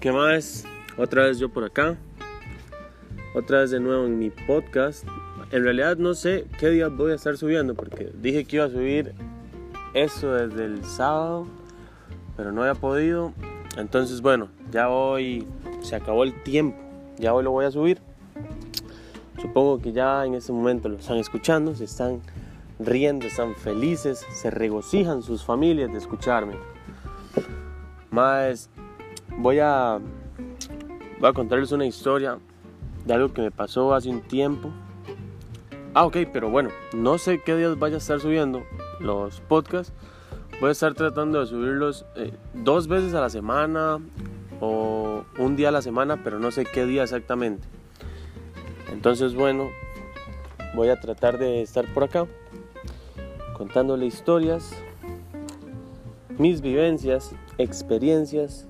¿Qué más? Otra vez yo por acá. Otra vez de nuevo en mi podcast. En realidad no sé qué día voy a estar subiendo porque dije que iba a subir eso desde el sábado, pero no había podido. Entonces, bueno, ya hoy se acabó el tiempo. Ya hoy lo voy a subir. Supongo que ya en este momento lo están escuchando, se están riendo, están felices, se regocijan sus familias de escucharme. Más voy a voy a contarles una historia de algo que me pasó hace un tiempo. Ah, ok, pero bueno, no sé qué días vaya a estar subiendo los podcasts. Voy a estar tratando de subirlos eh, dos veces a la semana o un día a la semana, pero no sé qué día exactamente. Entonces, bueno, voy a tratar de estar por acá contándole historias, mis vivencias, experiencias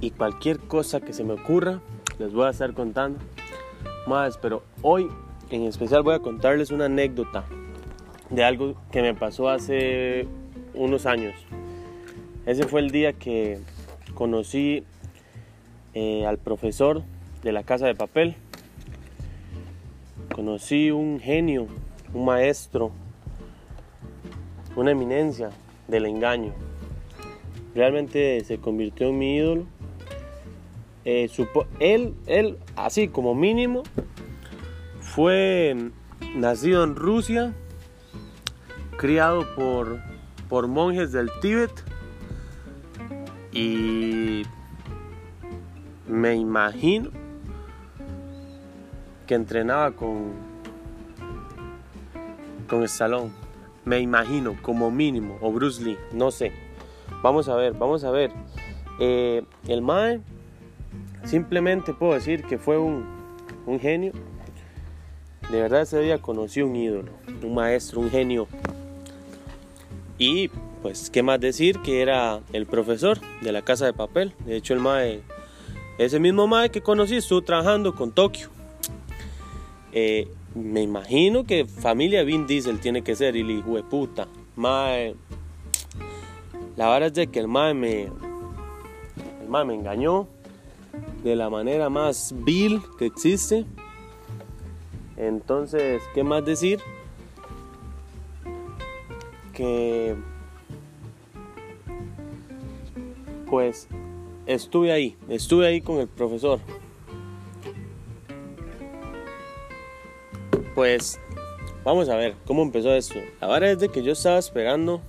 y cualquier cosa que se me ocurra, les voy a estar contando más, pero hoy en especial voy a contarles una anécdota de algo que me pasó hace unos años. Ese fue el día que conocí eh, al profesor de la casa de papel. Conocí un genio, un maestro, una eminencia del engaño. Realmente se convirtió en mi ídolo. Eh, él, él, así como mínimo, fue nacido en Rusia, criado por, por monjes del Tíbet y me imagino que entrenaba con, con salón Me imagino, como mínimo, o Bruce Lee, no sé. Vamos a ver, vamos a ver. Eh, el Mae, simplemente puedo decir que fue un, un genio. De verdad ese día conocí un ídolo, un maestro, un genio. Y pues, ¿qué más decir? Que era el profesor de la casa de papel. De hecho, el Mae, ese mismo Mae que conocí, estuvo trabajando con Tokio. Eh, me imagino que familia Vin Diesel tiene que ser, y el hijo de puta. Mae, la verdad es de que el mae me, el mae me engañó de la manera más vil que existe. Entonces, ¿qué más decir? Que pues estuve ahí, estuve ahí con el profesor. Pues vamos a ver cómo empezó esto. La verdad es de que yo estaba esperando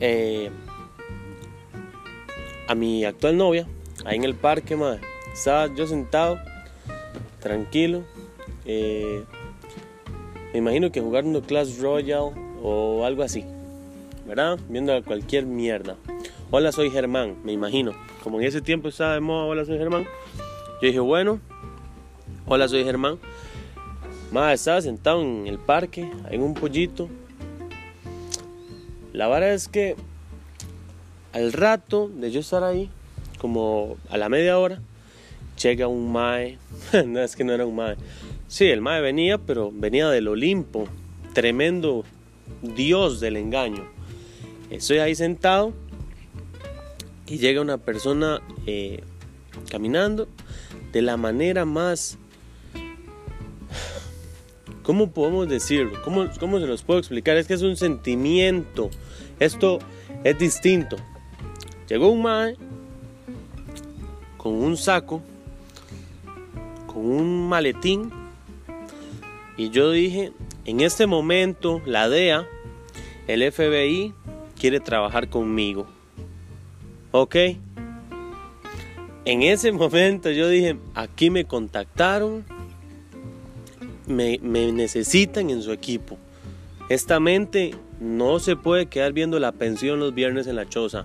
eh, a mi actual novia ahí en el parque, madre. Estaba yo sentado, tranquilo. Eh, me imagino que jugando Clash Royale o algo así, ¿verdad? Viendo cualquier mierda. Hola, soy Germán, me imagino. Como en ese tiempo estaba de moda, hola, soy Germán. Yo dije, bueno, hola, soy Germán. Más estaba sentado en el parque, en un pollito. La verdad es que al rato de yo estar ahí, como a la media hora, llega un mae. no es que no era un mae. Sí, el mae venía, pero venía del Olimpo. Tremendo dios del engaño. Estoy ahí sentado y llega una persona eh, caminando de la manera más ¿Cómo podemos decirlo? ¿Cómo, ¿Cómo se los puedo explicar? Es que es un sentimiento. Esto es distinto. Llegó un mae con un saco, con un maletín, y yo dije, en este momento la DEA, el FBI, quiere trabajar conmigo. ¿Ok? En ese momento yo dije, aquí me contactaron me, necesitan en su equipo. Esta mente no se puede quedar viendo la pensión los viernes en la choza.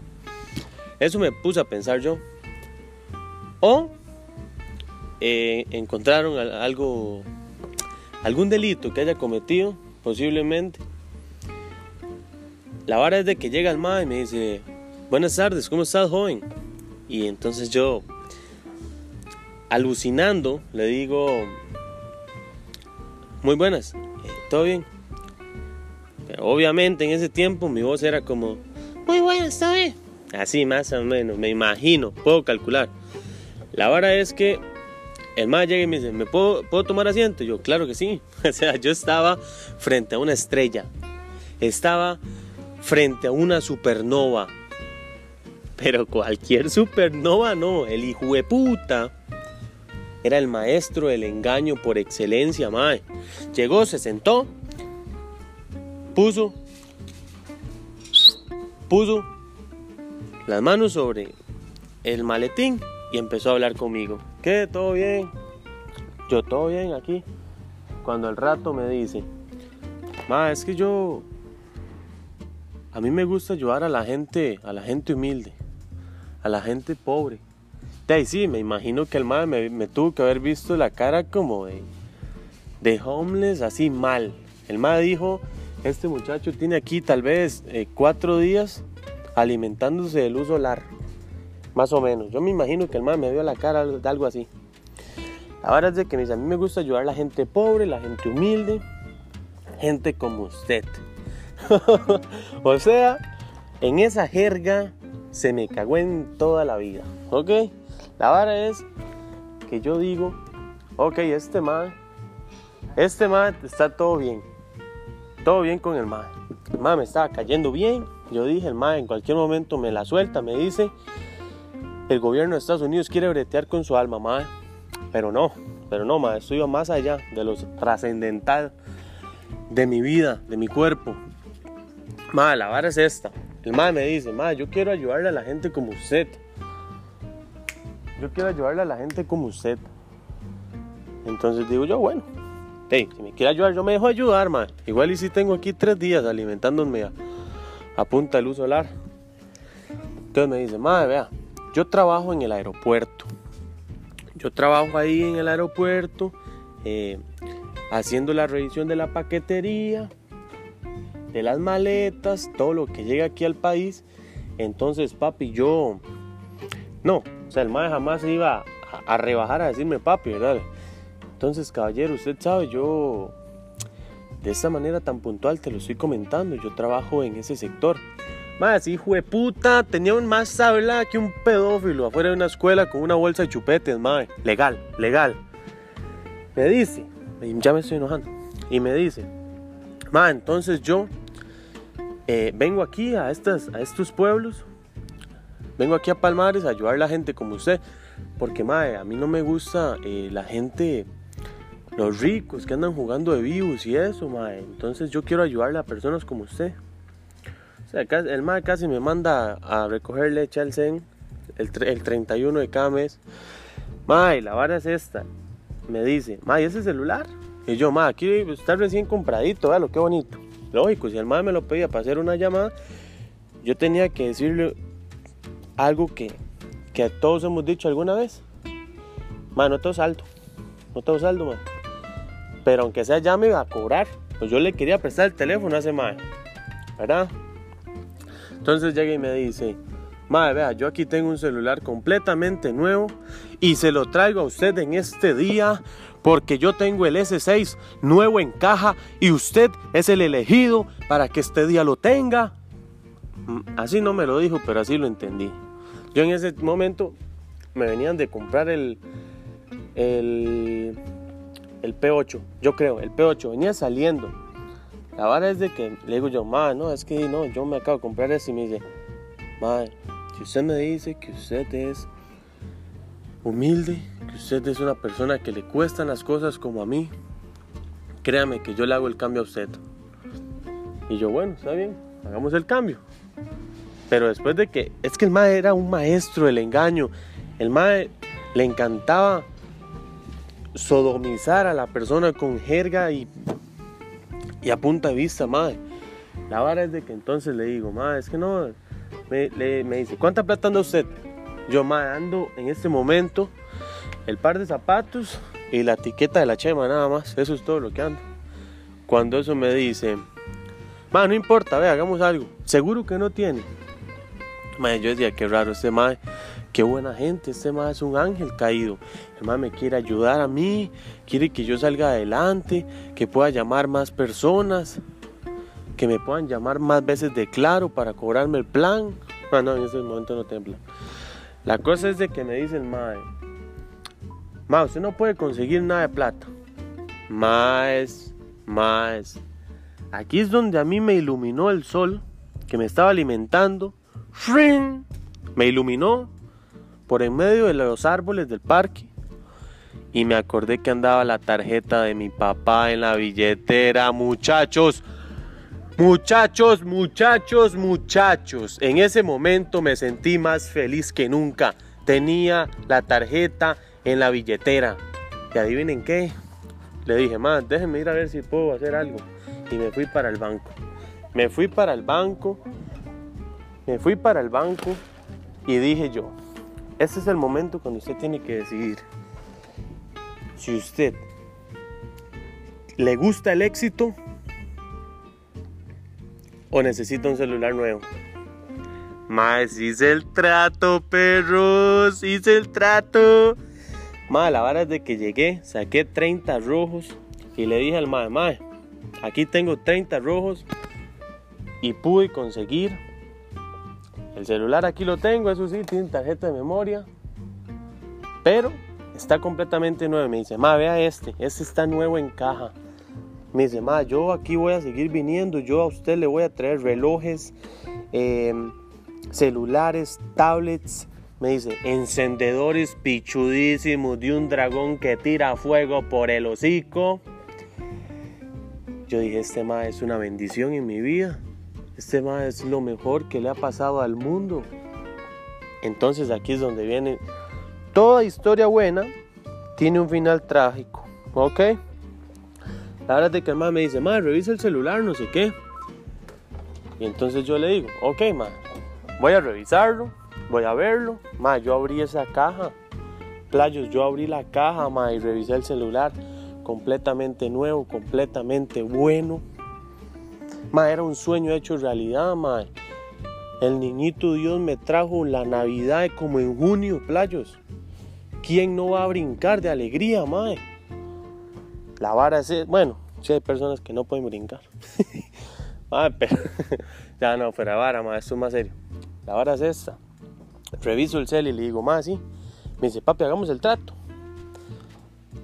Eso me puse a pensar yo. O eh, encontraron algo, algún delito que haya cometido, posiblemente. La vara es de que llega el MA y me dice, buenas tardes, ¿cómo estás, joven? Y entonces yo, alucinando, le digo, muy buenas, eh, ¿todo bien? Pero obviamente en ese tiempo mi voz era como, muy buenas, ¿todo bien? Así más o menos, me imagino, puedo calcular. La vara es que el mae llega y me dice, ¿me puedo, puedo tomar asiento? Yo, claro que sí. O sea, yo estaba frente a una estrella. Estaba frente a una supernova. Pero cualquier supernova no, el hijo de puta. Era el maestro del engaño por excelencia, mae. Llegó, se sentó, puso, puso las manos sobre el maletín y empezó a hablar conmigo. ¿Qué? ¿Todo bien? Yo todo bien aquí. Cuando al rato me dice, ma, es que yo, a mí me gusta ayudar a la gente, a la gente humilde, a la gente pobre. De ahí sí, me imagino que el ma me, tuvo que haber visto la cara como de, de homeless, así mal. El ma dijo, este muchacho tiene aquí tal vez eh, cuatro días alimentándose de luz solar. Más o menos. Yo me imagino que el man me vio la cara de algo así. La verdad es de que a mí me gusta ayudar a la gente pobre, la gente humilde, gente como usted. o sea, en esa jerga se me cagó en toda la vida. ¿Ok? La vara es que yo digo, ok, este man, este man está todo bien. Todo bien con el man. El man me estaba cayendo bien. Yo dije, el man en cualquier momento me la suelta, me dice, el gobierno de Estados Unidos quiere bretear con su alma, madre. Pero no, pero no, madre, esto iba más allá de lo trascendental de mi vida, de mi cuerpo. Madre, la vara es esta. El madre me dice, madre, yo quiero ayudarle a la gente como usted. Yo quiero ayudarle a la gente como usted. Entonces digo yo, bueno, hey, si me quiere ayudar, yo me dejo ayudar, madre. Igual y si tengo aquí tres días alimentándome a, a punta de luz solar. Entonces me dice, madre, vea, yo trabajo en el aeropuerto. Yo trabajo ahí en el aeropuerto eh, haciendo la revisión de la paquetería, de las maletas, todo lo que llega aquí al país. Entonces, papi, yo... No, o sea, el madre jamás iba a, rebajar a decirme papi, ¿verdad? Entonces, caballero, usted sabe, yo de esa manera tan puntual te lo estoy comentando, yo trabajo en ese sector. Más, hijo de puta, tenía un más habla que un pedófilo afuera de una escuela con una bolsa de chupetes, madre. Legal, legal. Me dice, ya me estoy enojando. Y me dice, ma, entonces yo eh, vengo aquí a, estas, a estos pueblos, vengo aquí a Palmares a ayudar a la gente como usted, porque, madre, a mí no me gusta eh, la gente, los ricos que andan jugando de vivos y eso, madre. Entonces yo quiero ayudarle a personas como usted el madre casi me manda a recoger leche al CEN el, el 31 de cada mes. Mae, la vara es esta. Me dice, mae, ¿ese celular? Y yo, mae, aquí está recién compradito, vea lo que bonito. Lógico, si el madre me lo pedía para hacer una llamada, yo tenía que decirle algo que, que todos hemos dicho alguna vez. Mae, no tengo saldo. No tengo saldo, mae. Pero aunque sea ya me iba a cobrar. Pues yo le quería prestar el teléfono a ese mae. ¿Verdad? Entonces llega y me dice, madre, vea, yo aquí tengo un celular completamente nuevo y se lo traigo a usted en este día porque yo tengo el S6 nuevo en caja y usted es el elegido para que este día lo tenga. Mm, así no me lo dijo, pero así lo entendí. Yo en ese momento me venían de comprar el, el, el P8, yo creo, el P8, venía saliendo. La vara es de que le digo yo, ma, no, es que no, yo me acabo de comprar eso y me dice, ma, si usted me dice que usted es humilde, que usted es una persona que le cuestan las cosas como a mí, créame que yo le hago el cambio a usted. Y yo, bueno, está bien, hagamos el cambio. Pero después de que, es que el ma era un maestro del engaño, el ma le encantaba sodomizar a la persona con jerga y y a punta de vista, madre. La vara es de que entonces le digo, madre, es que no. Me, me dice, ¿cuánta plata anda usted? Yo, madre, ando en este momento el par de zapatos y la etiqueta de la chema, nada más. Eso es todo lo que ando. Cuando eso me dice, madre, no importa, ve, hagamos algo. Seguro que no tiene. Madre, yo decía, qué raro este madre. Qué buena gente, este madre es un ángel caído. El madre me quiere ayudar a mí, quiere que yo salga adelante, que pueda llamar más personas, que me puedan llamar más veces de claro para cobrarme el plan. Ah, no, en ese momento no tembla. La cosa es de que me dice el mae, usted no puede conseguir nada de plata. Más, más. Aquí es donde a mí me iluminó el sol que me estaba alimentando. Me iluminó por en medio de los árboles del parque y me acordé que andaba la tarjeta de mi papá en la billetera, muchachos. Muchachos, muchachos, muchachos. En ese momento me sentí más feliz que nunca. Tenía la tarjeta en la billetera. Y adivinen qué. Le dije, más, déjenme ir a ver si puedo hacer algo. Y me fui para el banco. Me fui para el banco. Me fui para el banco. Y dije yo, este es el momento cuando usted tiene que decidir si usted le gusta el éxito o necesita un celular nuevo. Más hice el trato, perros, hice el trato. Más la vara es de que llegué, saqué 30 rojos y le dije al mae, mae, aquí tengo 30 rojos y pude conseguir el celular aquí lo tengo, eso sí, tiene tarjeta de memoria, pero está completamente nuevo. Me dice, ma, vea este, este está nuevo en caja. Me dice, ma, yo aquí voy a seguir viniendo, yo a usted le voy a traer relojes, em, celulares, tablets. Me dice, encendedores pichudísimos de un dragón que tira fuego por el hocico. Yo dije, este ma es una bendición en mi vida. Este ma es lo mejor que le ha pasado al mundo. Entonces aquí es donde viene toda historia buena tiene un final trágico, ¿ok? La verdad es que el ma me dice, ma, revisa el celular, no sé qué. Y entonces yo le digo, ok, ma, voy a revisarlo, voy a verlo. Ma, yo abrí esa caja. Playos, yo abrí la caja, ma, y revisé el celular. Completamente nuevo, completamente bueno. Ma, era un sueño hecho realidad, ma. El niñito Dios me trajo la Navidad como en junio, playos. ¿Quién no va a brincar de alegría, mae? La vara es, bueno, si hay personas que no pueden brincar. pero, ya no, la vara, mae, esto es más serio. La vara es esta. Reviso el cel y le digo, mae, sí. Me dice, papi, hagamos el trato.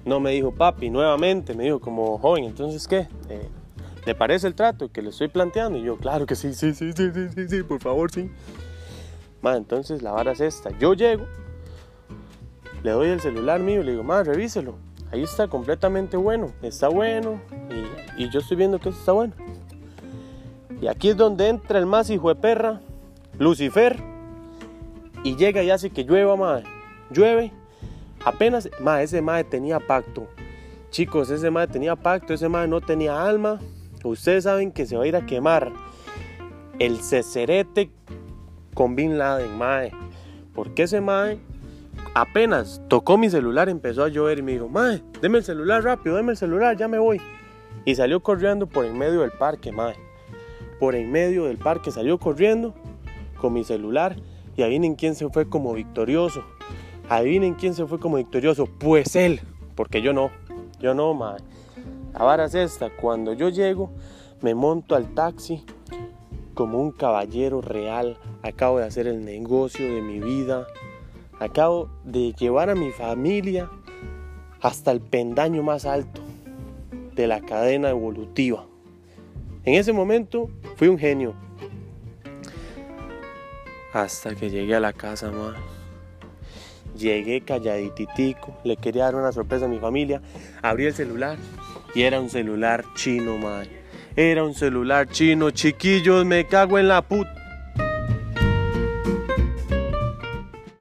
No me dijo papi nuevamente, me dijo como joven, entonces ¿qué? Eh, ¿Le parece el trato que le estoy planteando? Y yo, claro que sí, sí, sí, sí, sí, sí, sí por favor, sí. Ma, entonces la vara es esta. Yo llego, le doy el celular mío y le digo, ma, revíselo. Ahí está completamente bueno, está bueno y, yo estoy viendo que está bueno. Y aquí es donde entra el más hijo de perra, Lucifer, y llega y hace que llueva, madre. Llueve, apenas, ma, ese madre tenía pacto. Chicos, ese madre tenía pacto, ese madre no tenía alma. Ustedes saben que se va a ir a quemar el cecerete con Bin Laden, mae. Porque ese mae apenas tocó mi celular, empezó a llover y me dijo, mae, deme el celular rápido, deme el celular, ya me voy. Y salió corriendo por en medio del parque, mae. Por en medio del parque salió corriendo con mi celular y adivinen quién se fue como victorioso. Adivinen quién se fue como victorioso. Pues él, porque yo no, yo no, mae. La vara es esta, cuando yo llego, me monto al taxi como un caballero real. Acabo de hacer el negocio de mi vida Acabo de llevar a mi familia hasta el pendaño más alto de la cadena evolutiva. En ese momento fui un genio. Hasta que llegué a la casa, más. Llegué calladititico, le quería dar una sorpresa a mi familia. Abrí el celular y era un celular chino, madre. Era un celular chino, chiquillos, me cago en la puta.